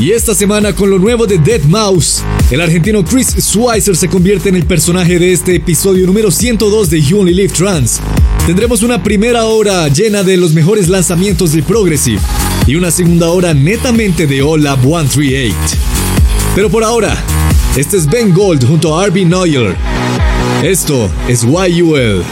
Y esta semana con lo nuevo de Dead Mouse, el argentino Chris Schweizer se convierte en el personaje de este episodio número 102 de You Only Live Trance. Tendremos una primera hora llena de los mejores lanzamientos de Progressive y una segunda hora netamente de Up 138. Pero por ahora, este es Ben Gold junto a Arby Neuer. Esto es YUL.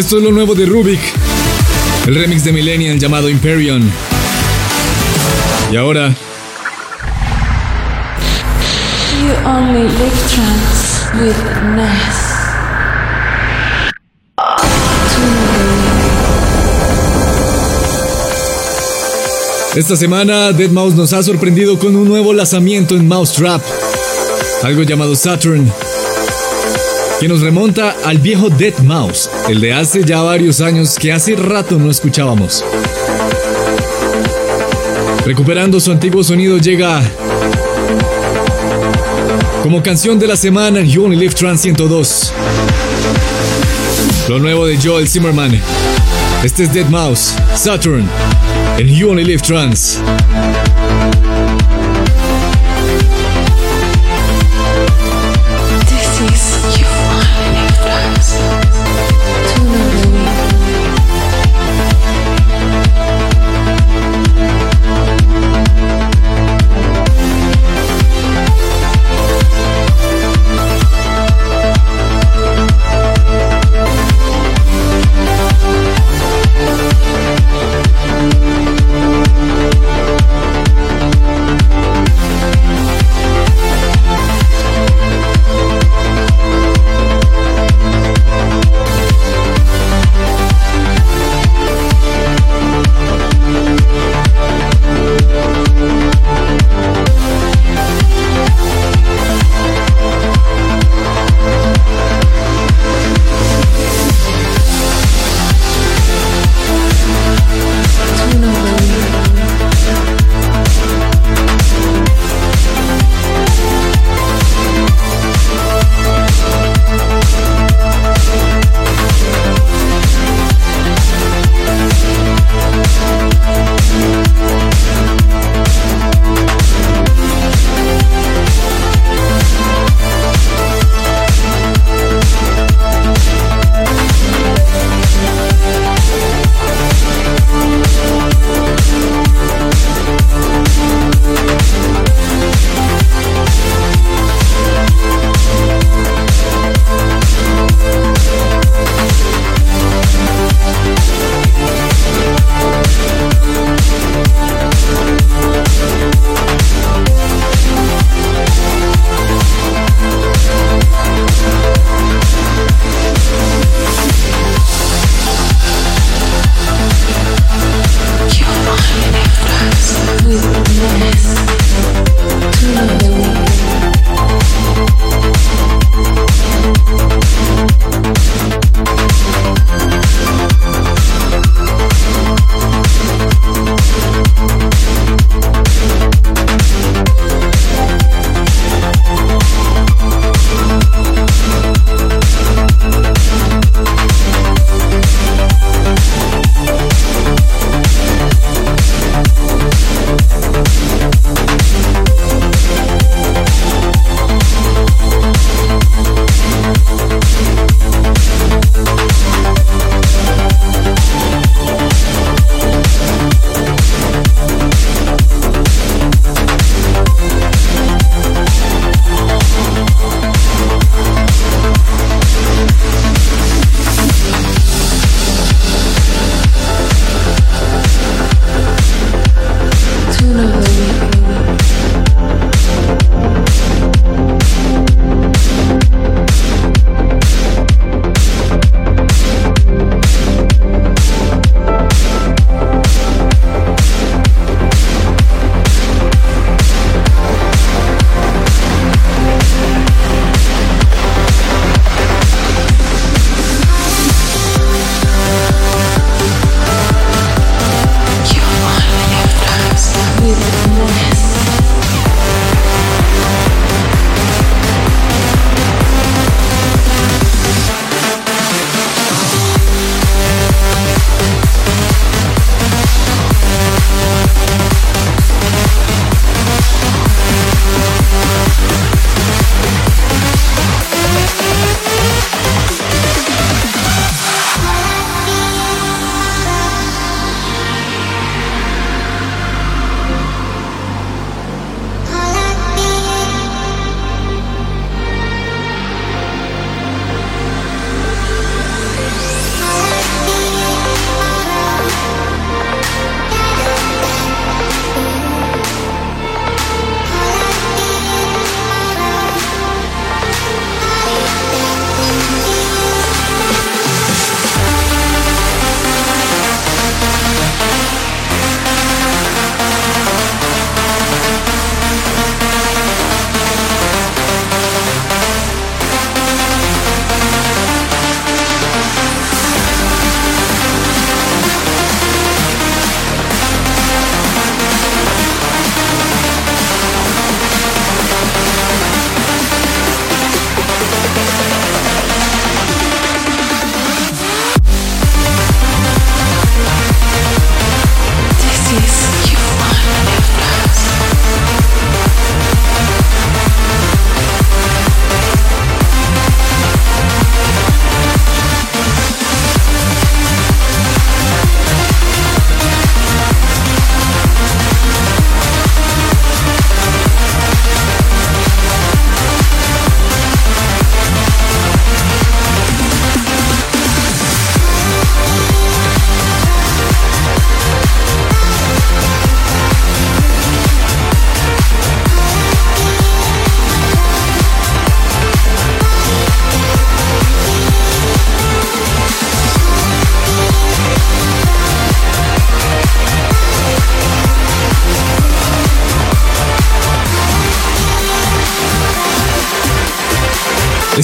Esto es lo nuevo de Rubik, el remix de Millennial llamado Imperion. Y ahora. You only live trance with Ness. Esta semana Dead nos ha sorprendido con un nuevo lanzamiento en Mousetrap, algo llamado Saturn, que nos remonta al viejo Dead Mouse, el de hace ya varios años que hace rato no escuchábamos. Recuperando su antiguo sonido llega como canción de la semana You Only Live Trans 102. Lo nuevo de Joel Zimmerman. Este es Dead Mouse, Saturn, and You Only Live Trans.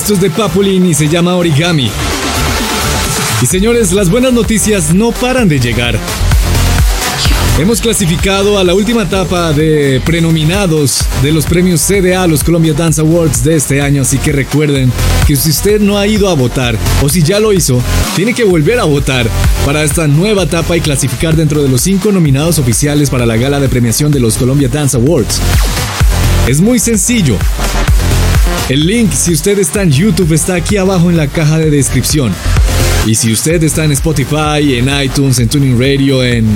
De Papulin y se llama Origami. Y señores, las buenas noticias no paran de llegar. Hemos clasificado a la última etapa de prenominados de los premios CDA, los Columbia Dance Awards de este año, así que recuerden que si usted no ha ido a votar o si ya lo hizo, tiene que volver a votar para esta nueva etapa y clasificar dentro de los cinco nominados oficiales para la gala de premiación de los Columbia Dance Awards. Es muy sencillo. El link, si usted está en YouTube, está aquí abajo en la caja de descripción. Y si usted está en Spotify, en iTunes, en Tuning Radio, en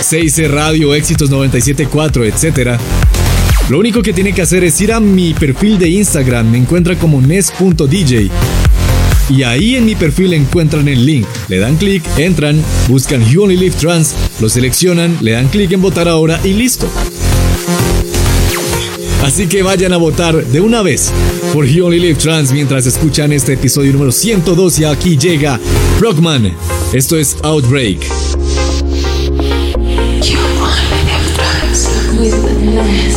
6 Radio, Éxitos 974, etc., lo único que tiene que hacer es ir a mi perfil de Instagram, me encuentra como nes.dj. Y ahí en mi perfil encuentran el link. Le dan clic, entran, buscan You Only Live Trans, lo seleccionan, le dan clic en votar ahora y listo. Así que vayan a votar de una vez por You Only Live Trans mientras escuchan este episodio número 102 y aquí llega Rockman. Esto es Outbreak. You only live trans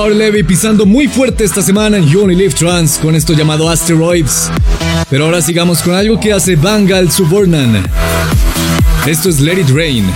Mauro Levy pisando muy fuerte esta semana en You Only Live Trans con esto llamado Asteroids. Pero ahora sigamos con algo que hace Bangal Subornan. Esto es Let It Rain.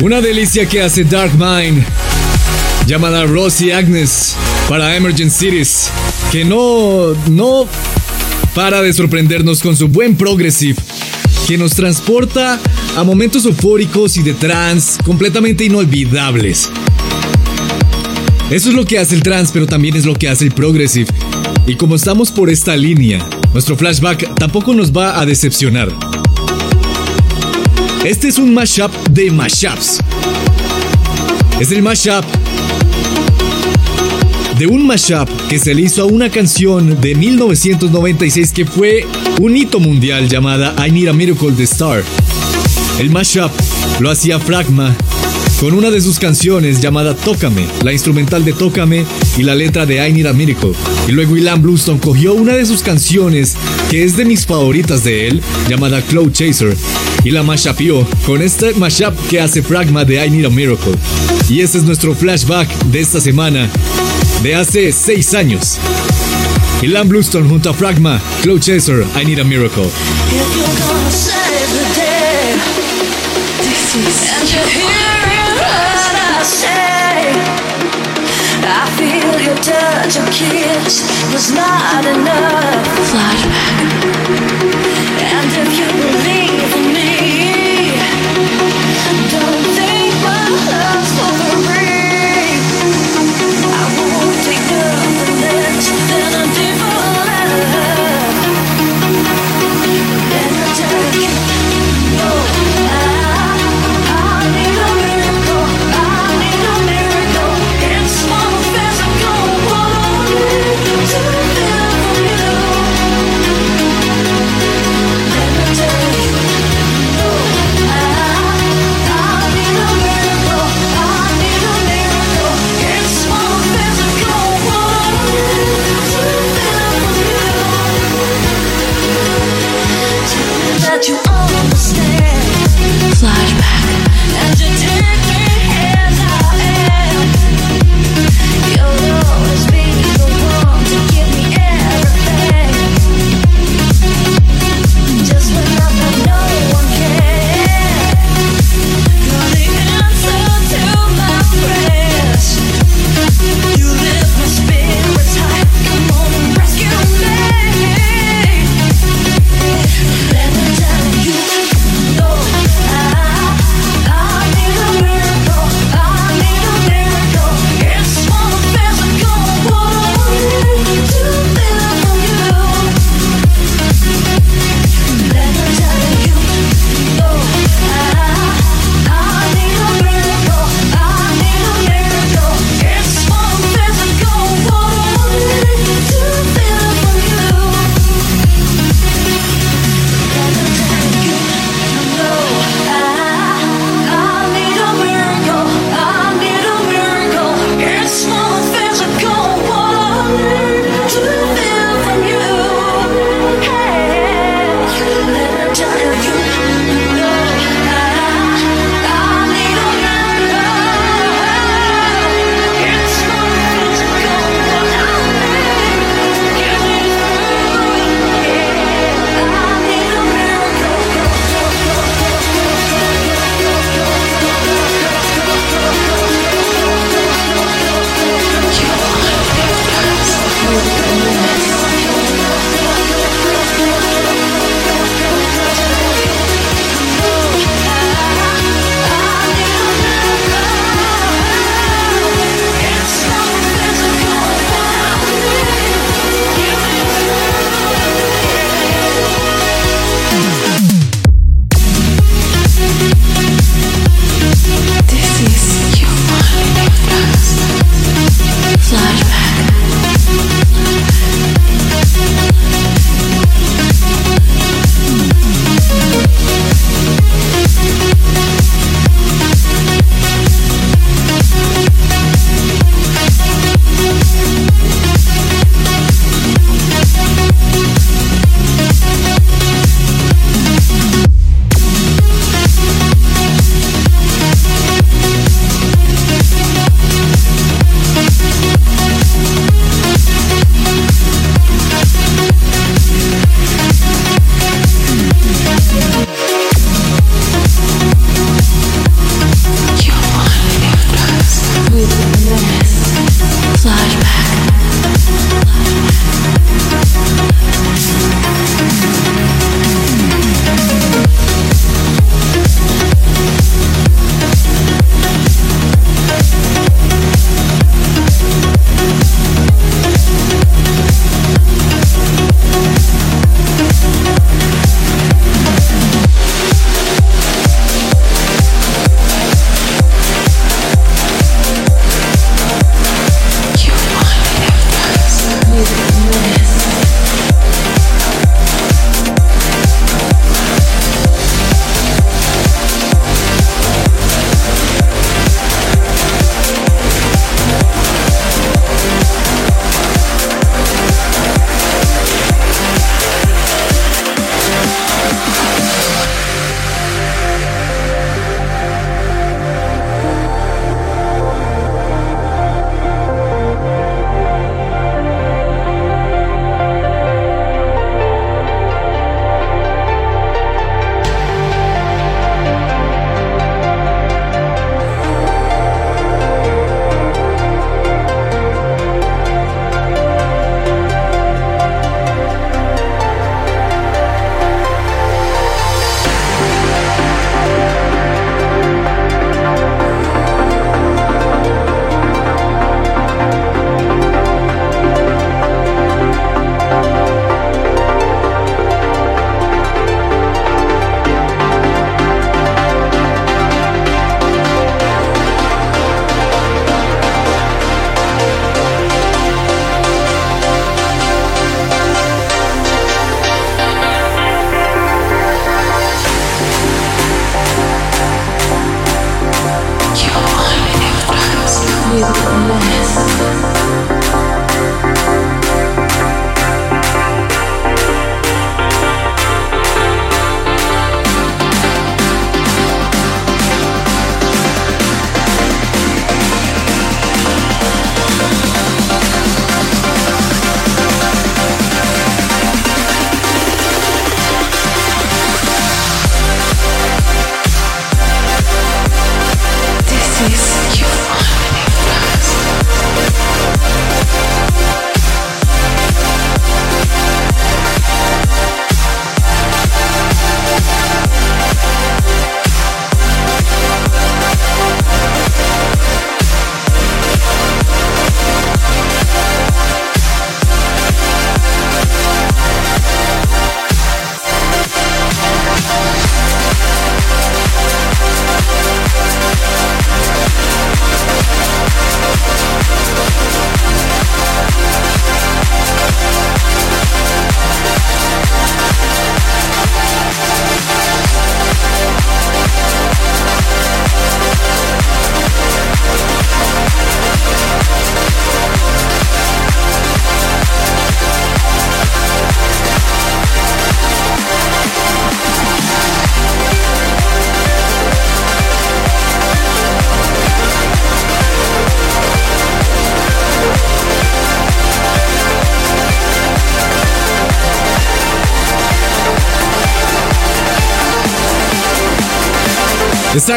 Una delicia que hace Dark Mind, llamada Rosie Agnes para Emergent Cities, que no, no para de sorprendernos con su buen progressive, que nos transporta a momentos eufóricos y de trance completamente inolvidables. Eso es lo que hace el trance, pero también es lo que hace el progressive. Y como estamos por esta línea, nuestro flashback tampoco nos va a decepcionar. Este es un mashup de mashups. Es el mashup de un mashup que se le hizo a una canción de 1996 que fue un hito mundial llamada I Need a Miracle de Star. El mashup lo hacía Fragma con una de sus canciones llamada Tócame, la instrumental de Tócame y la letra de I Need a Miracle. Y luego Ilan Bluestone cogió una de sus canciones que es de mis favoritas de él, llamada Cloud Chaser, y la mashupió con este mashup que hace Fragma de I Need a Miracle. Y este es nuestro flashback de esta semana, de hace 6 años. Ilan Bluestone junto a Fragma, Cloud Chaser, I Need a Miracle. Your touch, your kiss was not enough. Flashback. And if you believe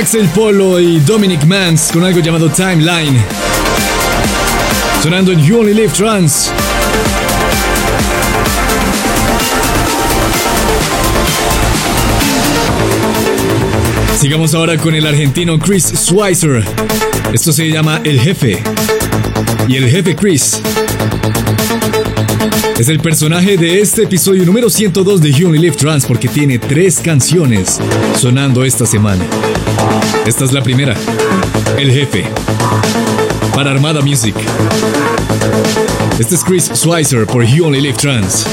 Axel Polo y Dominic Mans con algo llamado Timeline. Sonando en You Only Live Trans. Sigamos ahora con el argentino Chris Schweizer. Esto se llama El Jefe. Y el jefe Chris es el personaje de este episodio número 102 de You Only Live Trans porque tiene tres canciones sonando esta semana. Esta es la primera, El Jefe, para Armada Music. Este es Chris Schweizer por You Only Live Trans.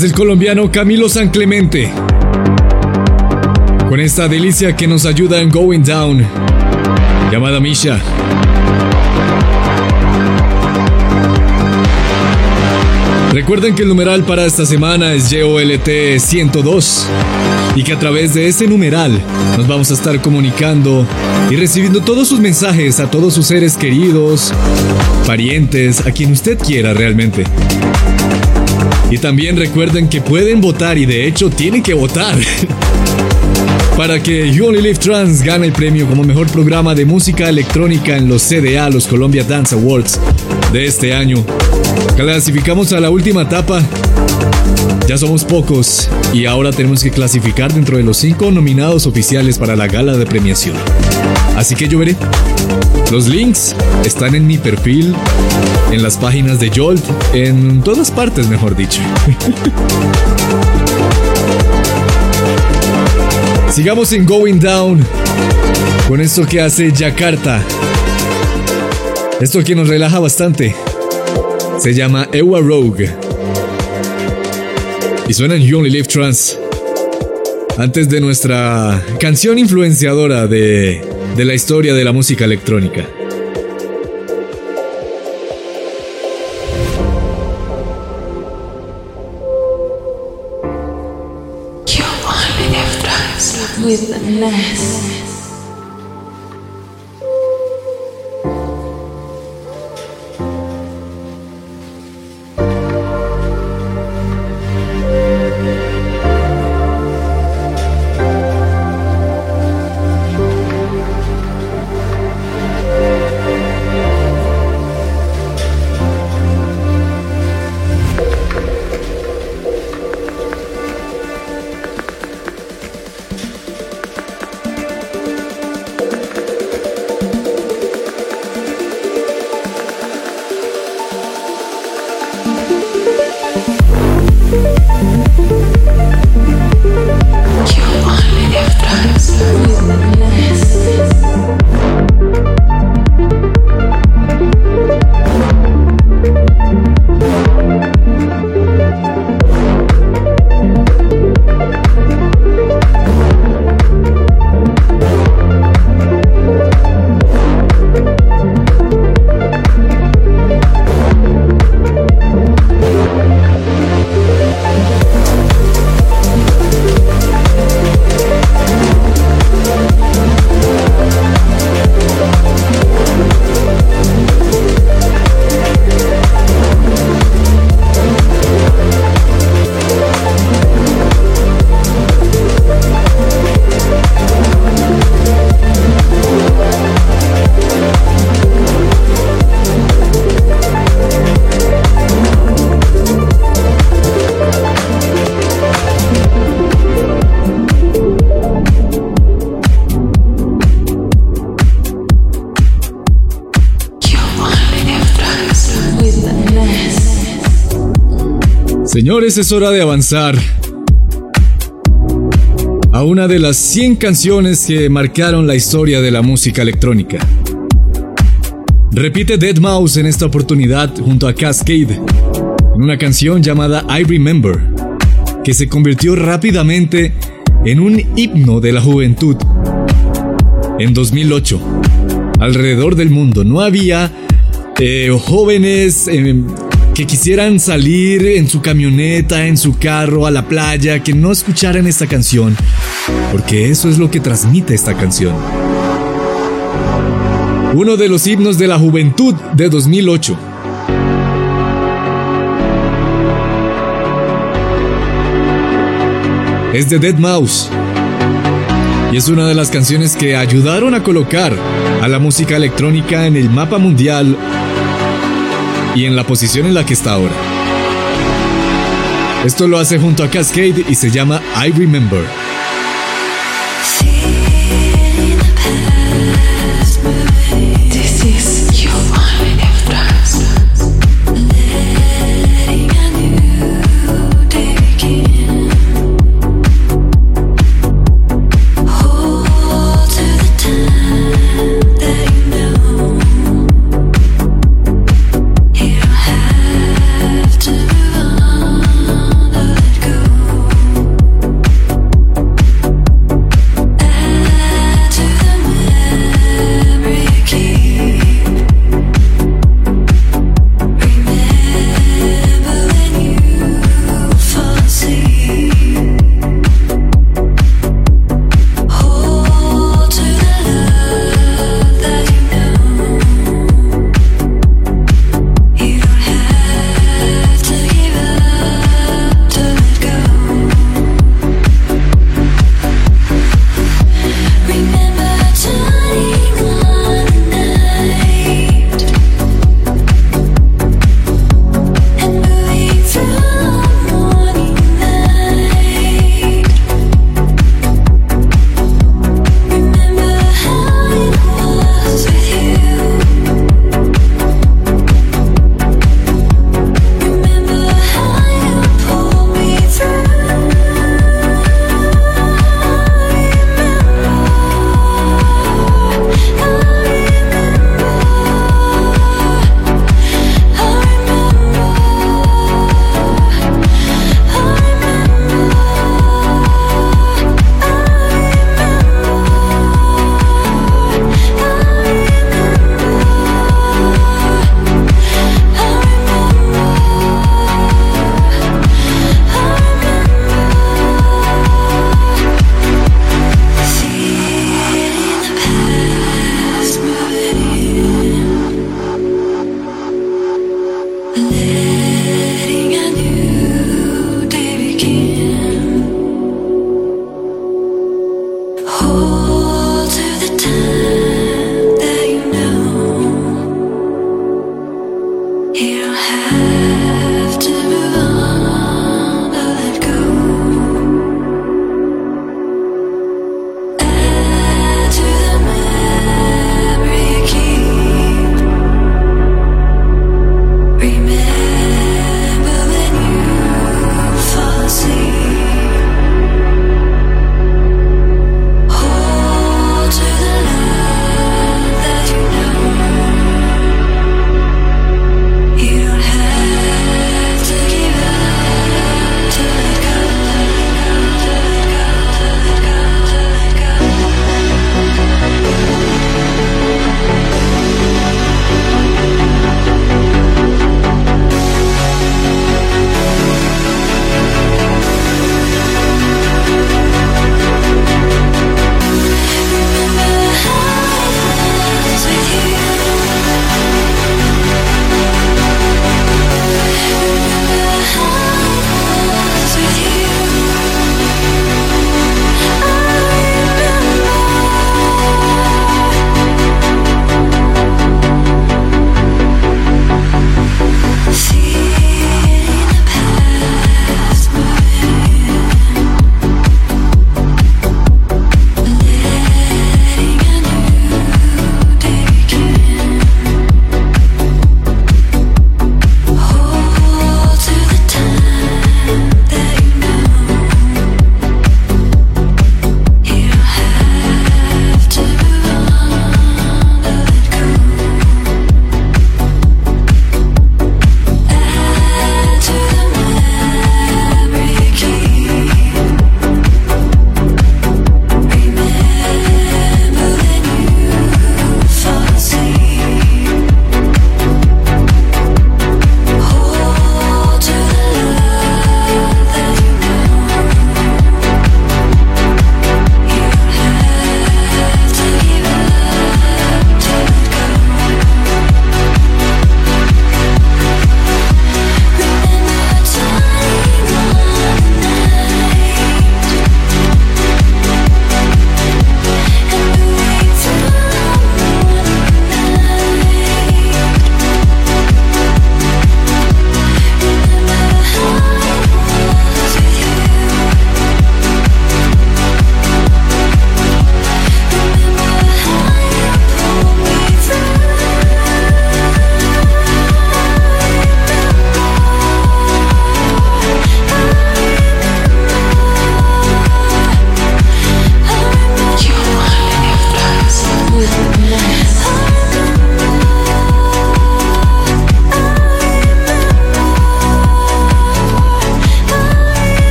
Es el colombiano Camilo San Clemente. Con esta delicia que nos ayuda en Going Down, llamada Misha. Recuerden que el numeral para esta semana es YOLT 102 y que a través de ese numeral nos vamos a estar comunicando y recibiendo todos sus mensajes a todos sus seres queridos, parientes, a quien usted quiera realmente. Y también recuerden que pueden votar y de hecho tienen que votar. para que You Only Live Trans gane el premio como mejor programa de música electrónica en los CDA, los Columbia Dance Awards de este año. Clasificamos a la última etapa. Ya somos pocos y ahora tenemos que clasificar dentro de los cinco nominados oficiales para la gala de premiación. Así que yo veré. Los links están en mi perfil, en las páginas de Jolt, en todas partes, mejor dicho. Sigamos en Going Down con esto que hace Jakarta. Esto que nos relaja bastante. Se llama Ewa Rogue. Y suena en You Only Live Trans. Antes de nuestra canción influenciadora de, de la historia de la música electrónica. Es hora de avanzar a una de las 100 canciones que marcaron la historia de la música electrónica. Repite Dead Mouse en esta oportunidad junto a Cascade, en una canción llamada I Remember, que se convirtió rápidamente en un himno de la juventud. En 2008, alrededor del mundo no había eh, jóvenes eh, que quisieran salir en su camioneta, en su carro, a la playa, que no escucharan esta canción, porque eso es lo que transmite esta canción. Uno de los himnos de la juventud de 2008. Es de Dead Mouse. Y es una de las canciones que ayudaron a colocar a la música electrónica en el mapa mundial y en la posición en la que está ahora. Esto lo hace junto a Cascade y se llama I Remember.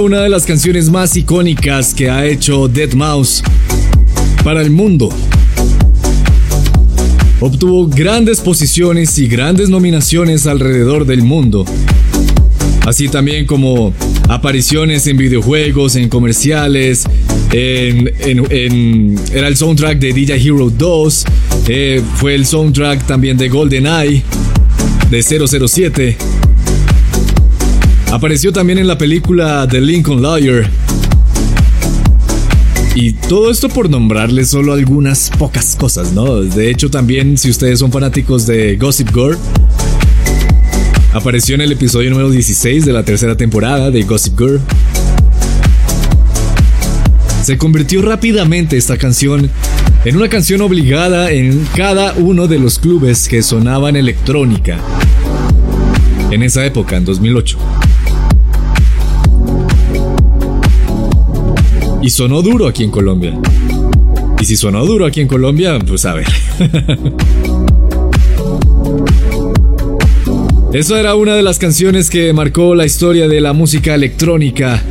Una de las canciones más icónicas que ha hecho Dead Mouse para el mundo. Obtuvo grandes posiciones y grandes nominaciones alrededor del mundo. Así también como apariciones en videojuegos, en comerciales, en, era el soundtrack de DJ Hero 2, eh, fue el soundtrack también de GoldenEye, de 007. Apareció también en la película The Lincoln Lawyer. Y todo esto por nombrarles solo algunas pocas cosas, ¿no? De hecho, también, si ustedes son fanáticos de Gossip Girl, apareció en el episodio número 16 de la tercera temporada de Gossip Girl. Se convirtió rápidamente esta canción en una canción obligada en cada uno de los clubes que sonaban electrónica. En esa época, en 2008. Y sonó duro aquí en Colombia. Y si sonó duro aquí en Colombia, pues a ver. Eso era una de las canciones que marcó la historia de la música electrónica.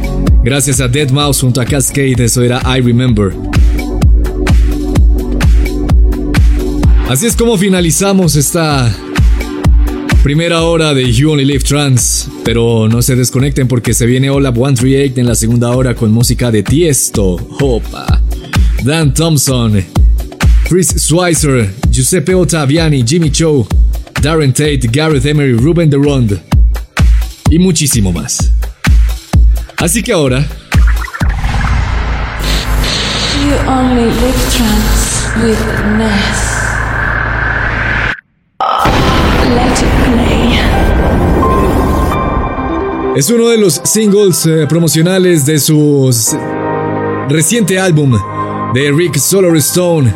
Gracias a Dead Mouse junto a Cascade, eso era I Remember. Así es como finalizamos esta Primera hora de You Only Live Trans, pero no se desconecten porque se viene Olap 138 en la segunda hora con música de Tiesto, Opa, Dan Thompson, Chris Schweitzer, Giuseppe Ottaviani, Jimmy Cho, Darren Tate, Gareth Emery, Ruben DeRond y muchísimo más. Así que ahora... Es uno de los singles eh, promocionales de su reciente álbum de Rick Solarstone.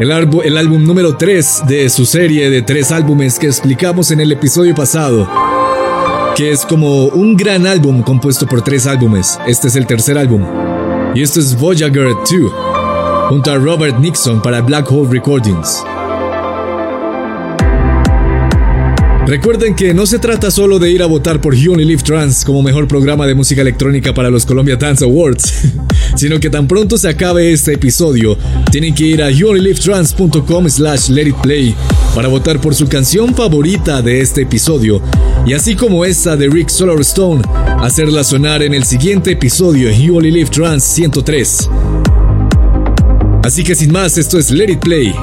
El, el álbum número 3 de su serie de tres álbumes que explicamos en el episodio pasado. Que es como un gran álbum compuesto por tres álbumes. Este es el tercer álbum. Y esto es Voyager 2, junto a Robert Nixon para Black Hole Recordings. Recuerden que no se trata solo de ir a votar por Live Trans como mejor programa de música electrónica para los Columbia Dance Awards, sino que tan pronto se acabe este episodio, tienen que ir a youonlylivetrans.com slash let it play para votar por su canción favorita de este episodio, y así como esta de Rick Solarstone, hacerla sonar en el siguiente episodio You Only Live Trans 103. Así que sin más, esto es Let It Play.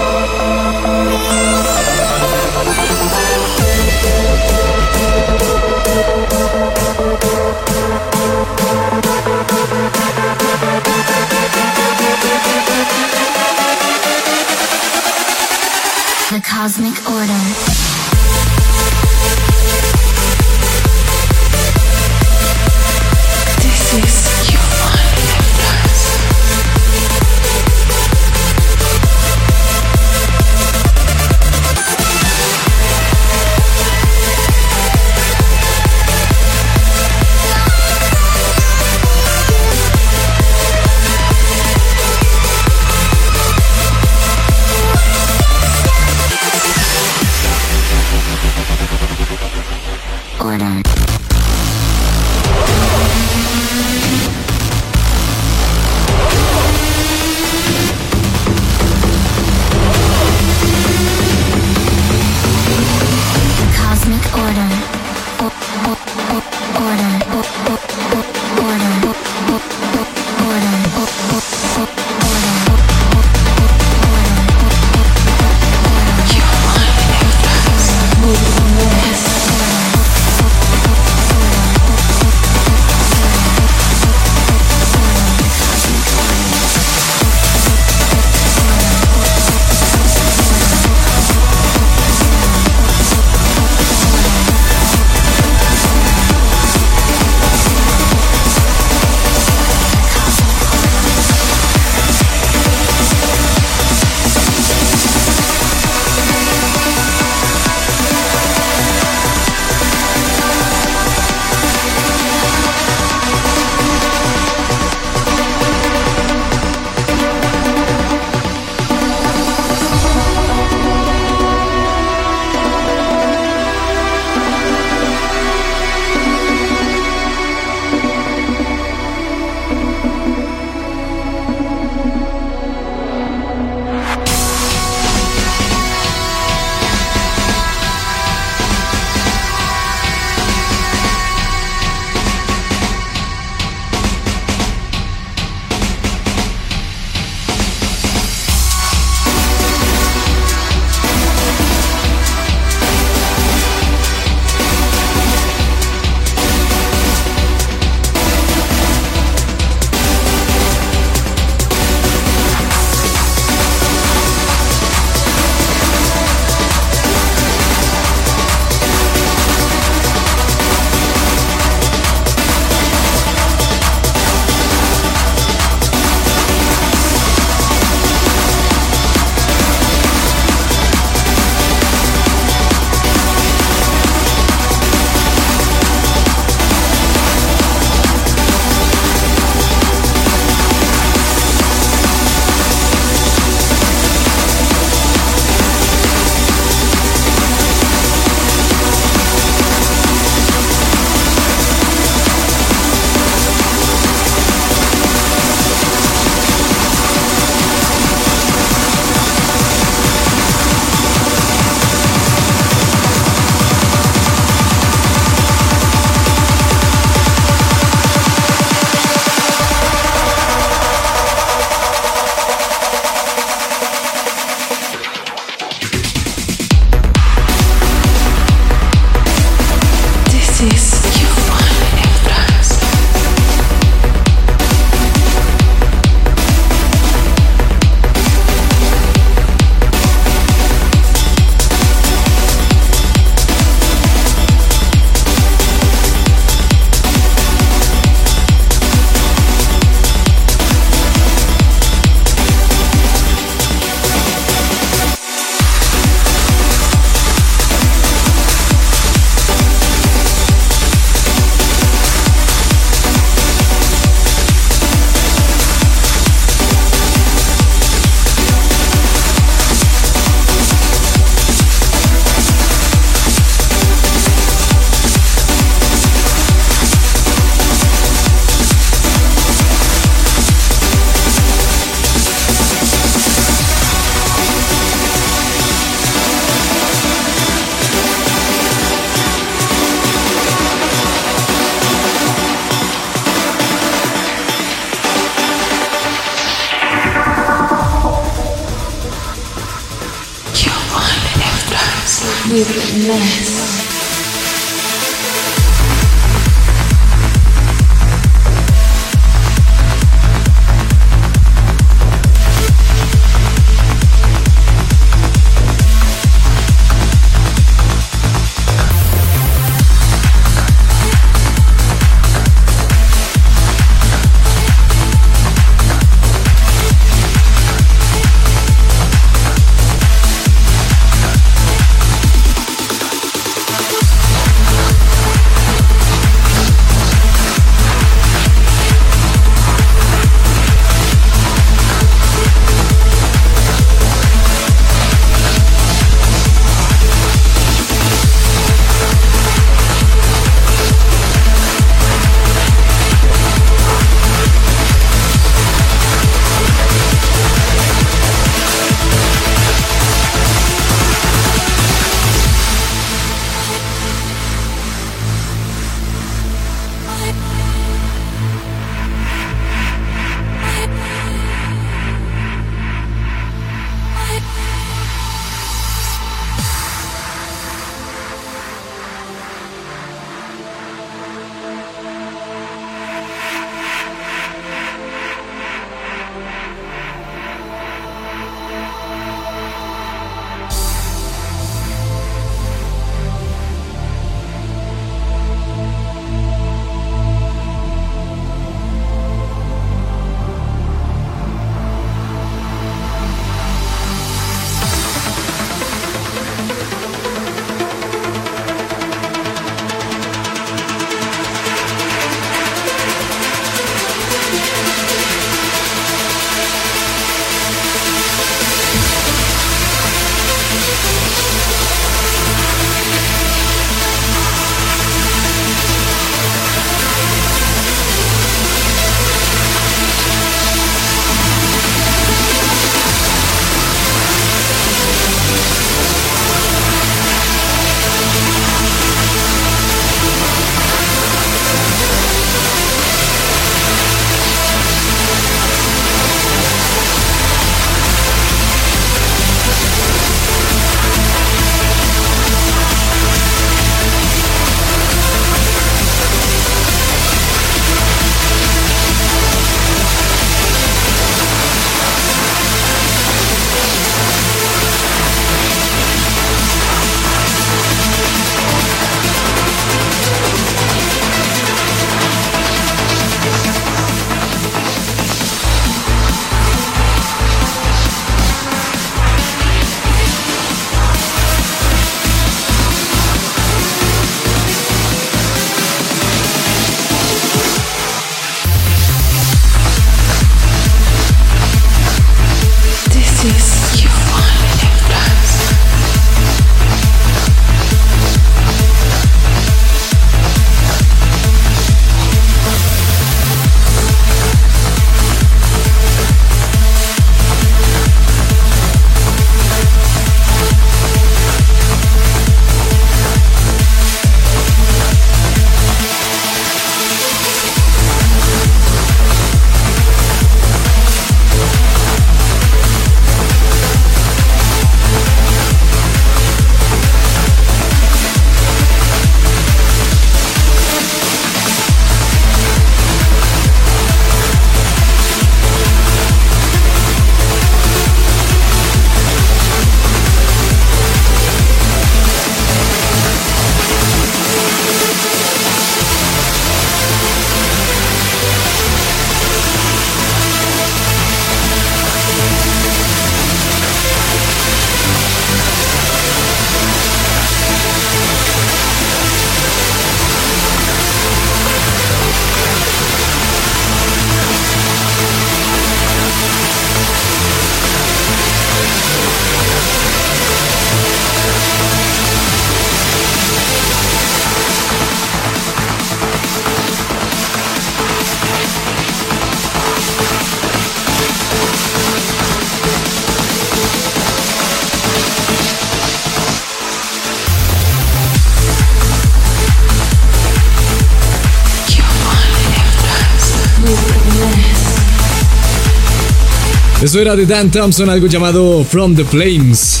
Eso era de Dan Thompson, algo llamado From the Flames.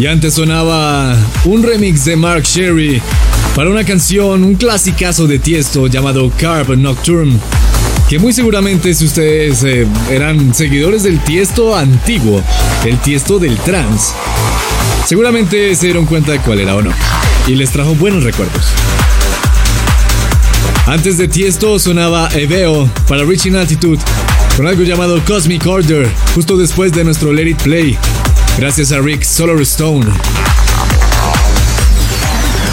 Y antes sonaba un remix de Mark Sherry para una canción, un clasicazo de Tiesto llamado Carp Nocturne. Que muy seguramente si ustedes eh, eran seguidores del Tiesto antiguo, el Tiesto del trance, seguramente se dieron cuenta de cuál era o no. Y les trajo buenos recuerdos. Antes de Tiesto sonaba Eveo para Reaching Altitude con algo llamado Cosmic Order, justo después de nuestro Let It Play, gracias a Rick Solarstone.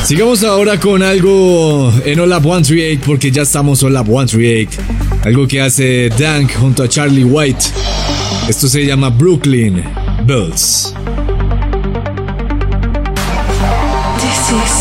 Sigamos ahora con algo en Olap 138 porque ya estamos Olap 138. Algo que hace Dank junto a Charlie White. Esto se llama Brooklyn Bells. This is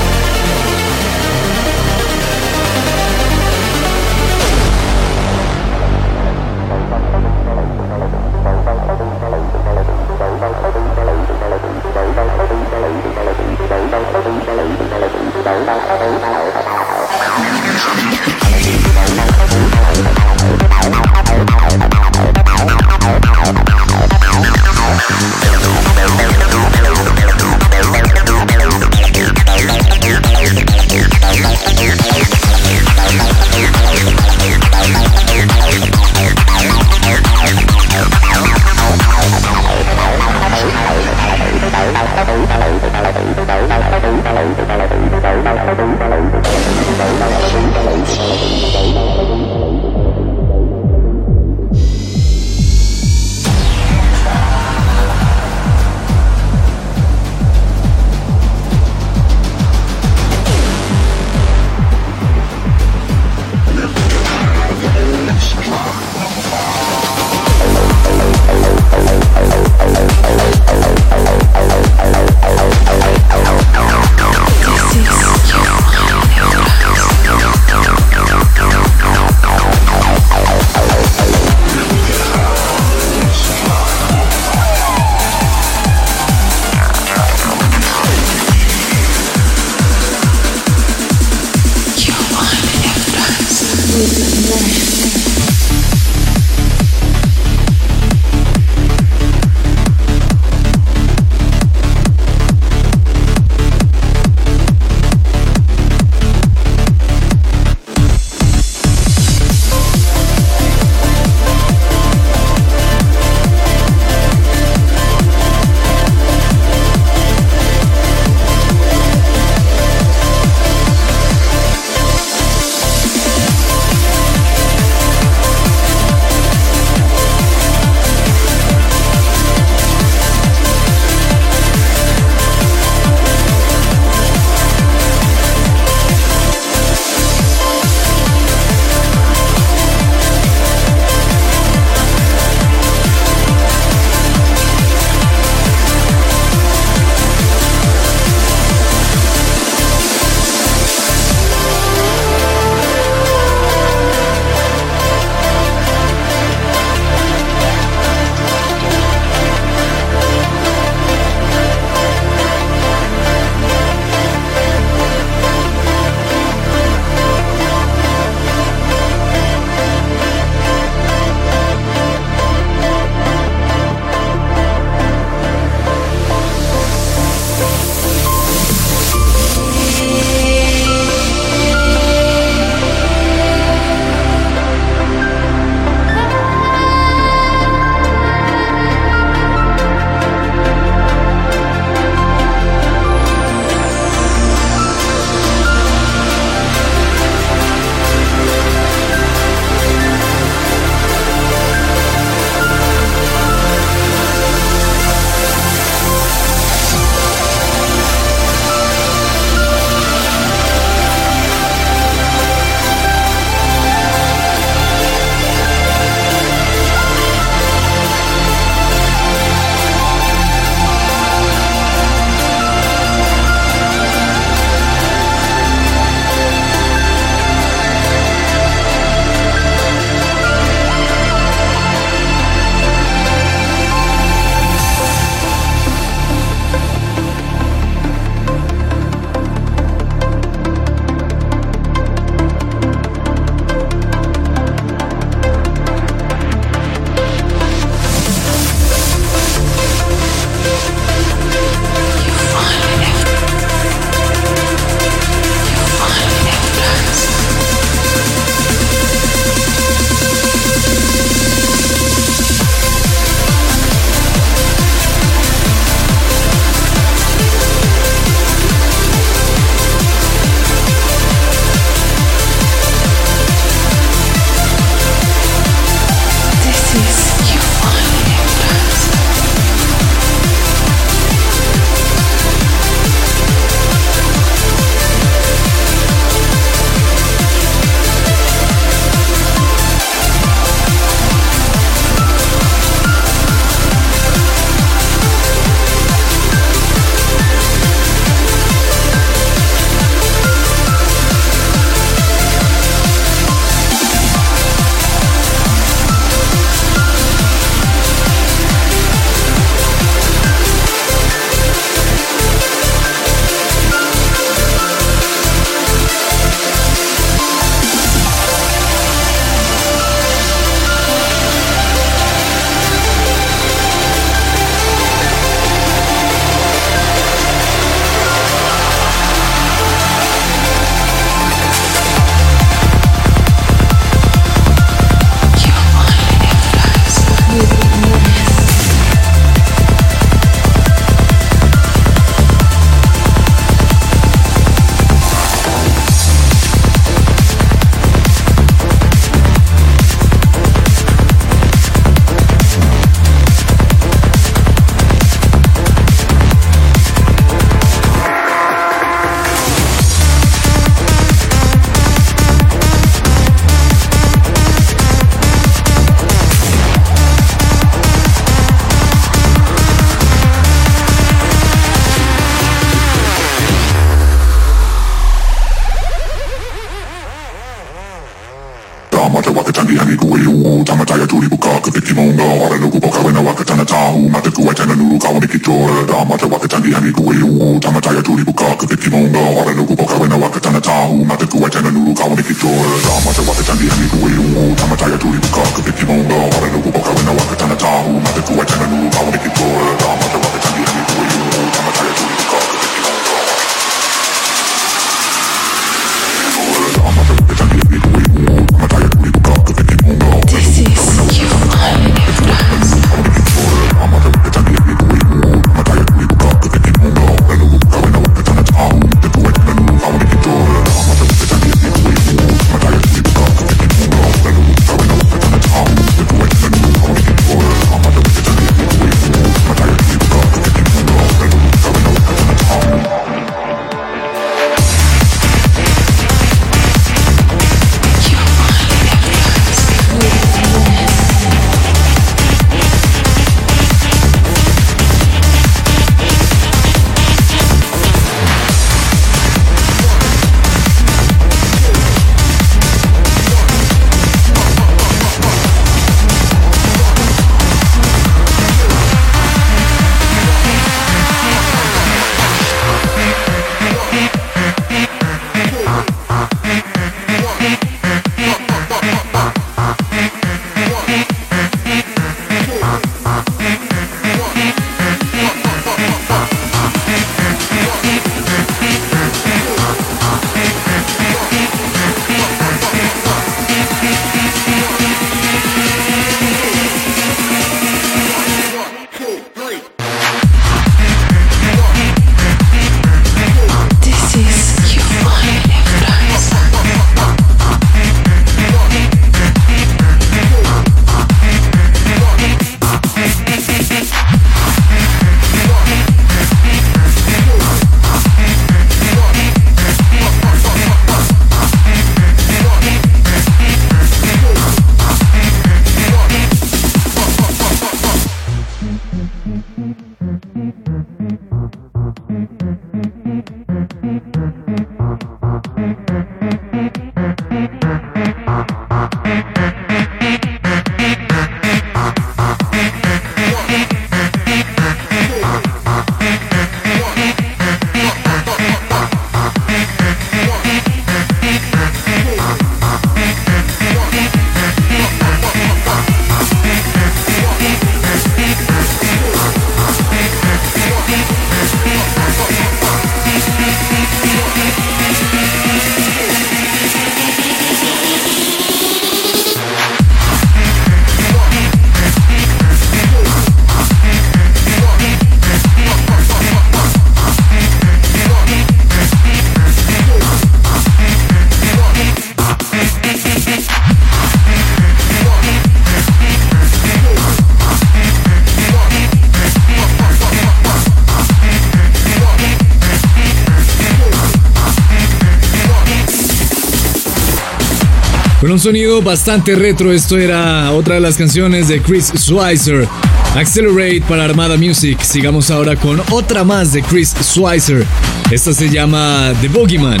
un sonido bastante retro, esto era otra de las canciones de Chris Schweizer. Accelerate para Armada Music. Sigamos ahora con otra más de Chris Schweizer. Esta se llama The Boogeyman.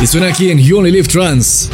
Y suena aquí en You Only Live Trans.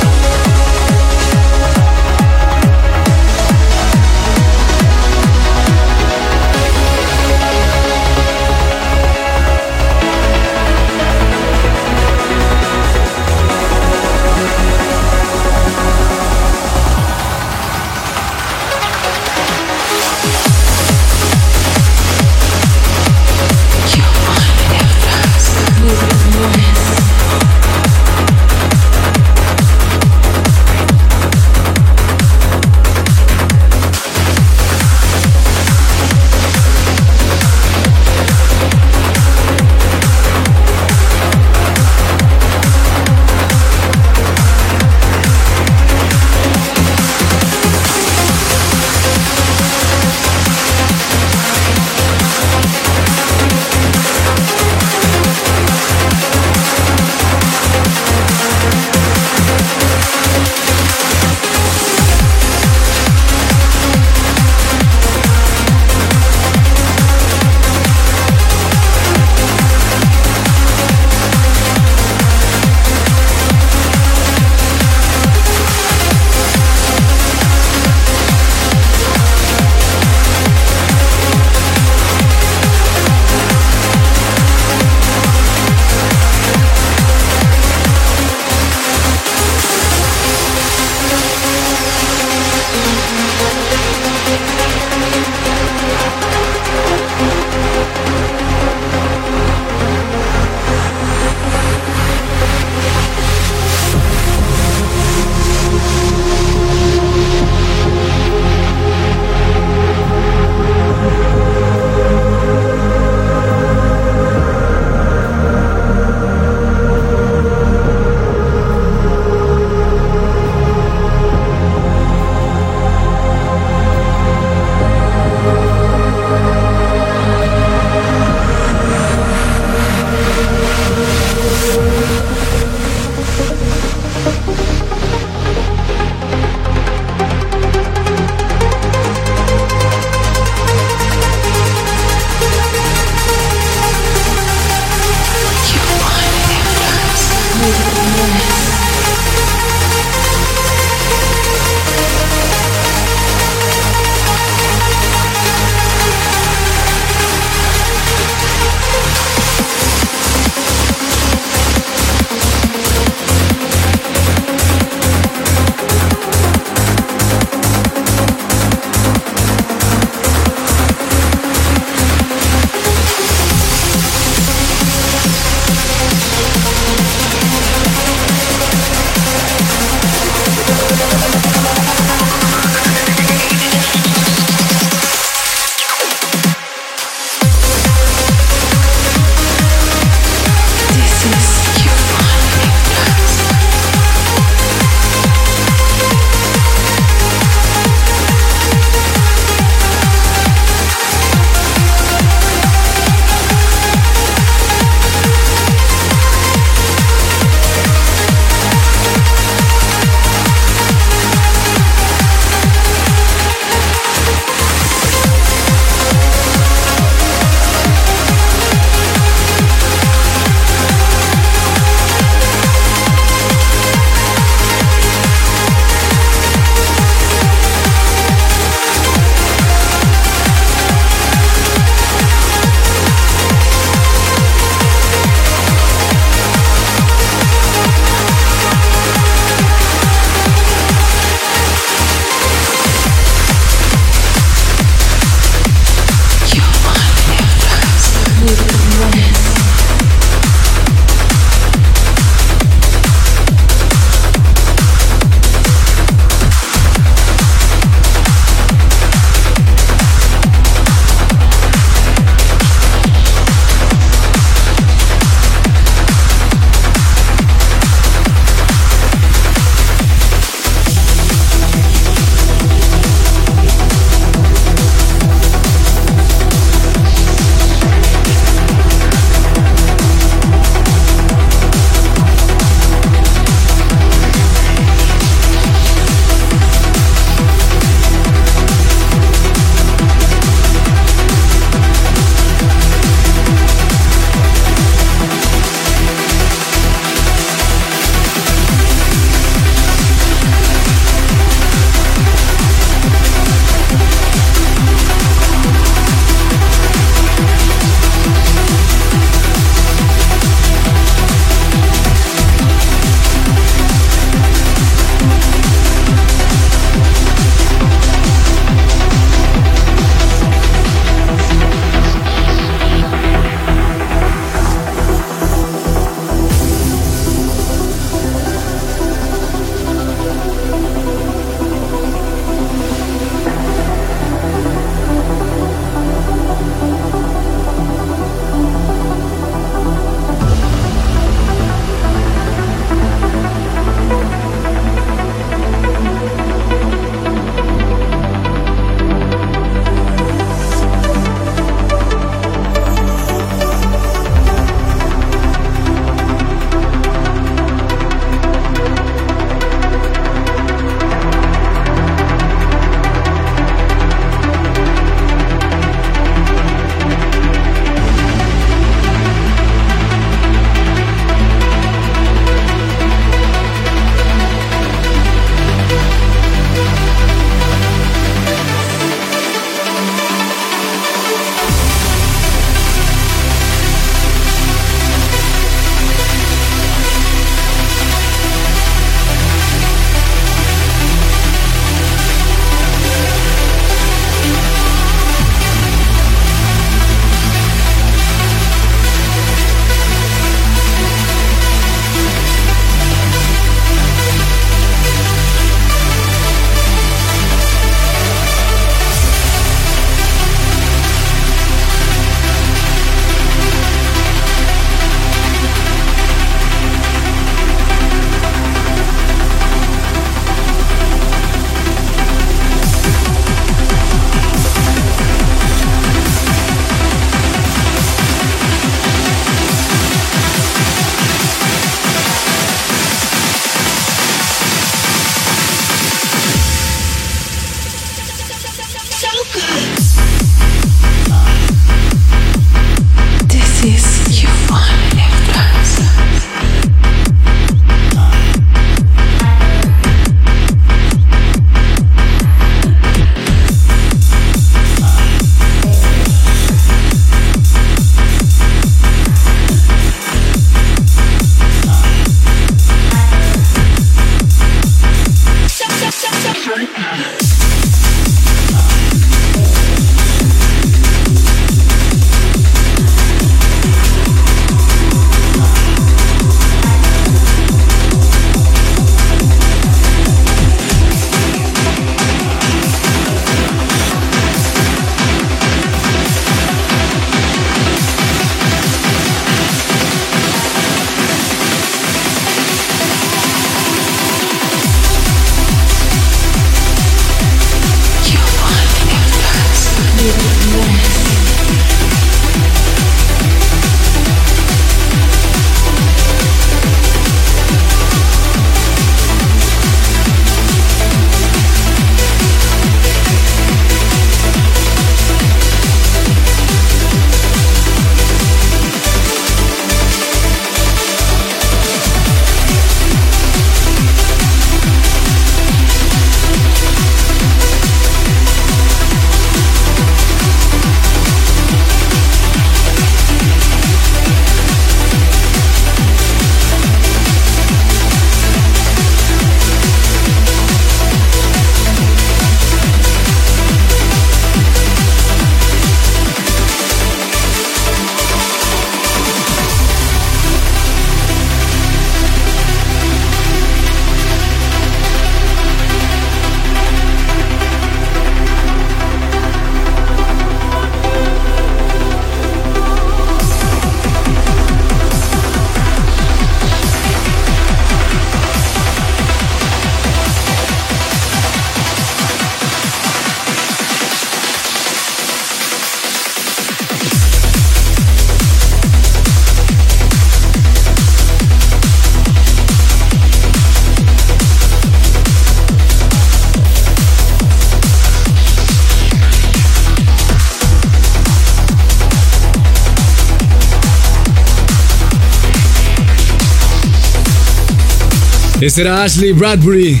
Era Ashley Bradbury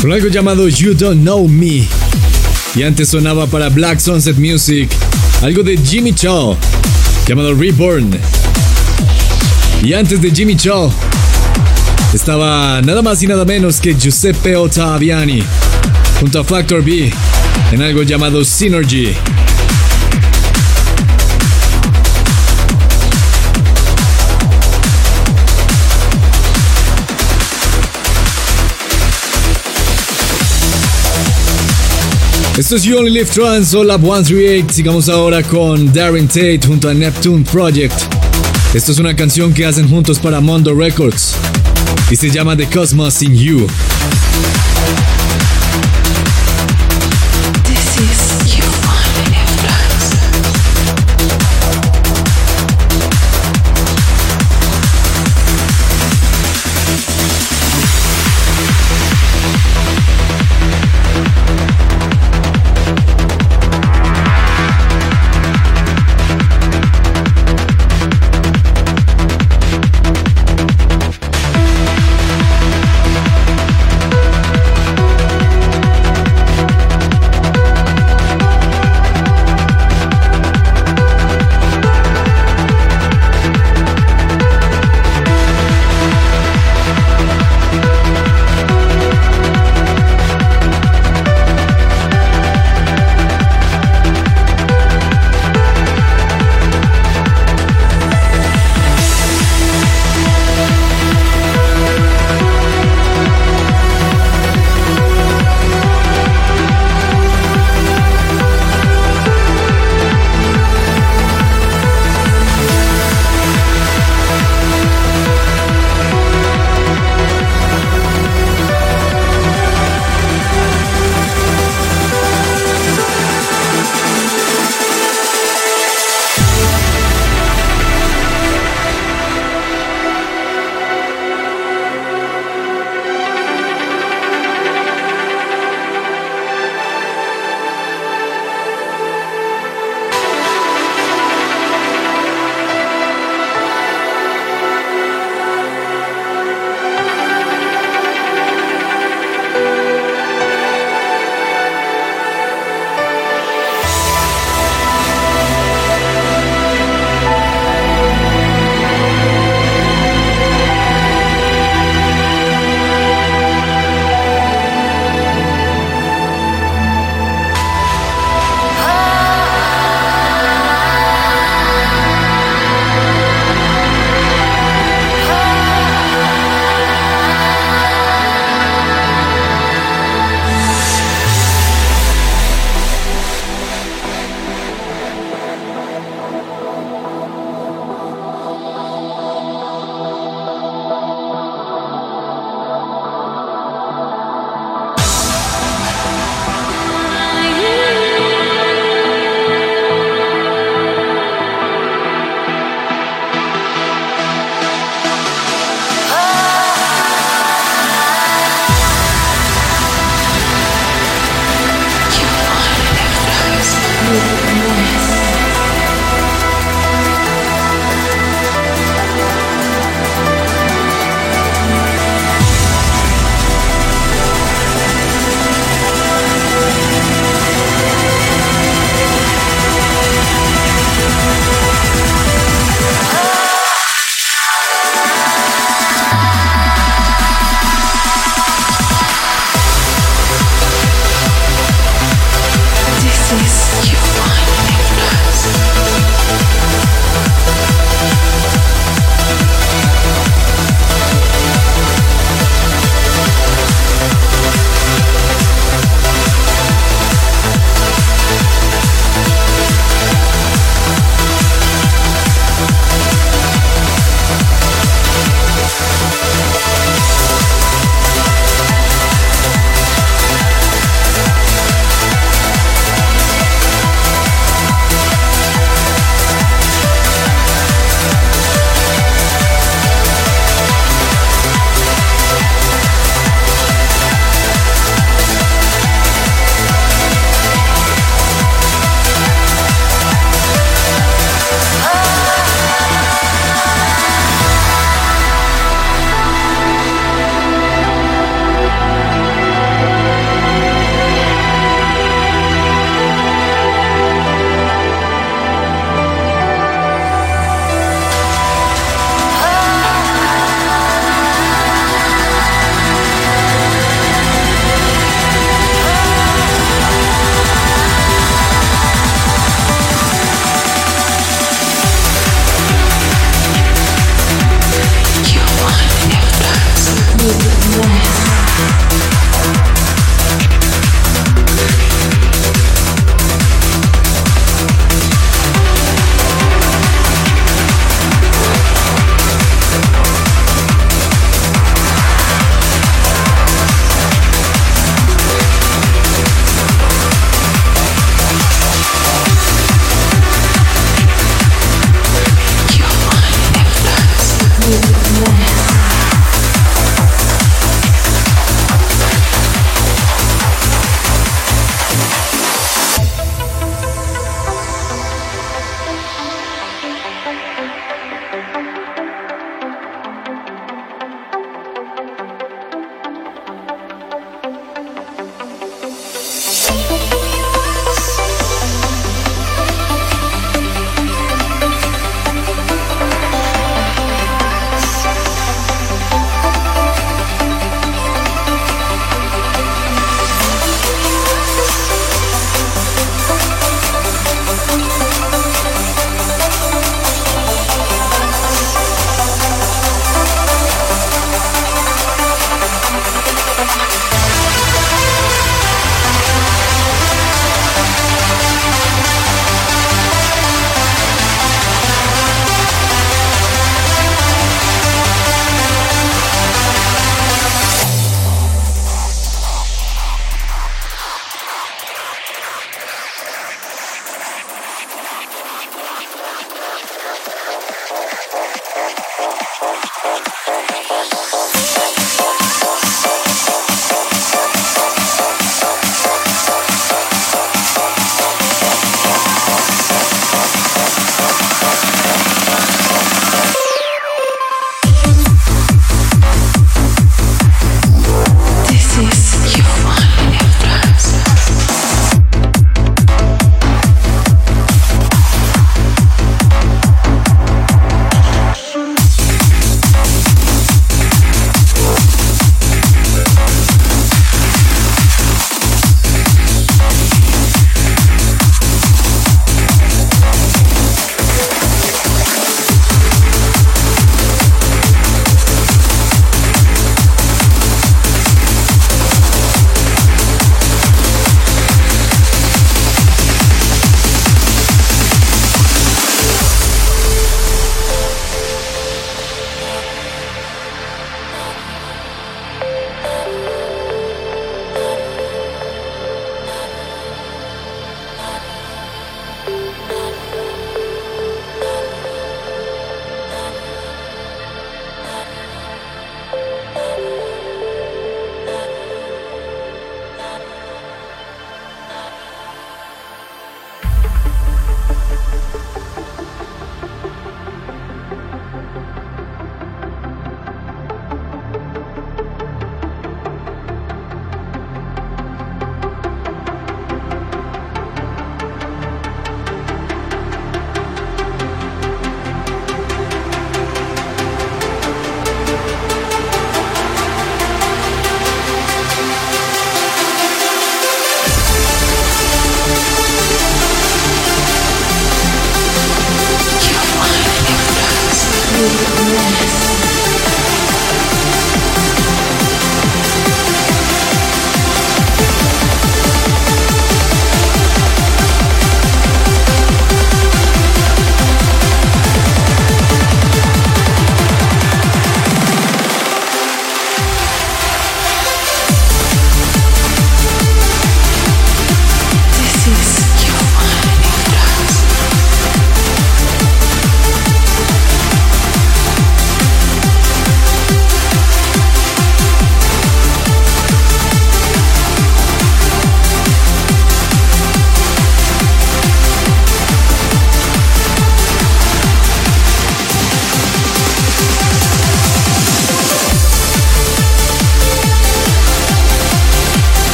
con algo llamado You Don't Know Me. Y antes sonaba para Black Sunset Music algo de Jimmy Shaw llamado Reborn. Y antes de Jimmy Shaw estaba nada más y nada menos que Giuseppe Ottaviani junto a Factor B en algo llamado Synergy. Esto es You Only Live Trans, Up 138. Sigamos ahora con Darren Tate junto a Neptune Project. Esto es una canción que hacen juntos para Mondo Records y se llama The Cosmos in You.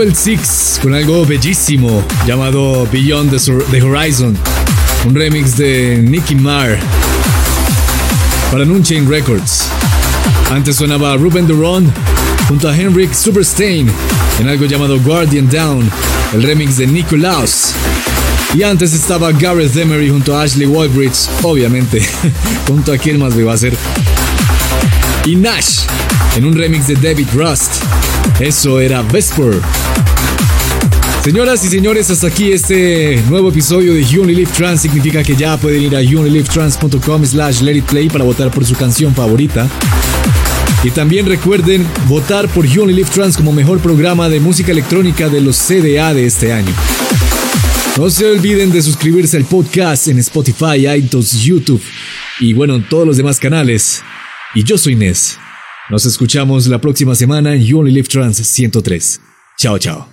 Novel Six con algo bellísimo llamado Beyond the, Horizon, un remix de Nicky Marr para Nunchain Records. Antes sonaba Ruben Duron junto a Henrik Superstein en algo llamado Guardian Down, el remix de Nicolaus. Y antes estaba Gareth Emery junto a Ashley Walbridge, obviamente, junto a quién más le va a hacer. Y Nash en un remix de David Rust. Eso era Vesper. Señoras y señores, hasta aquí este nuevo episodio de You Only Live Trans. Significa que ya pueden ir a younlylivetrans.com slash let it play para votar por su canción favorita. Y también recuerden votar por You Only Live Trans como mejor programa de música electrónica de los CDA de este año. No se olviden de suscribirse al podcast en Spotify, iTunes, YouTube y bueno, en todos los demás canales. Y yo soy Nes. Nos escuchamos la próxima semana en You Only Live Trans 103. Chao, chao.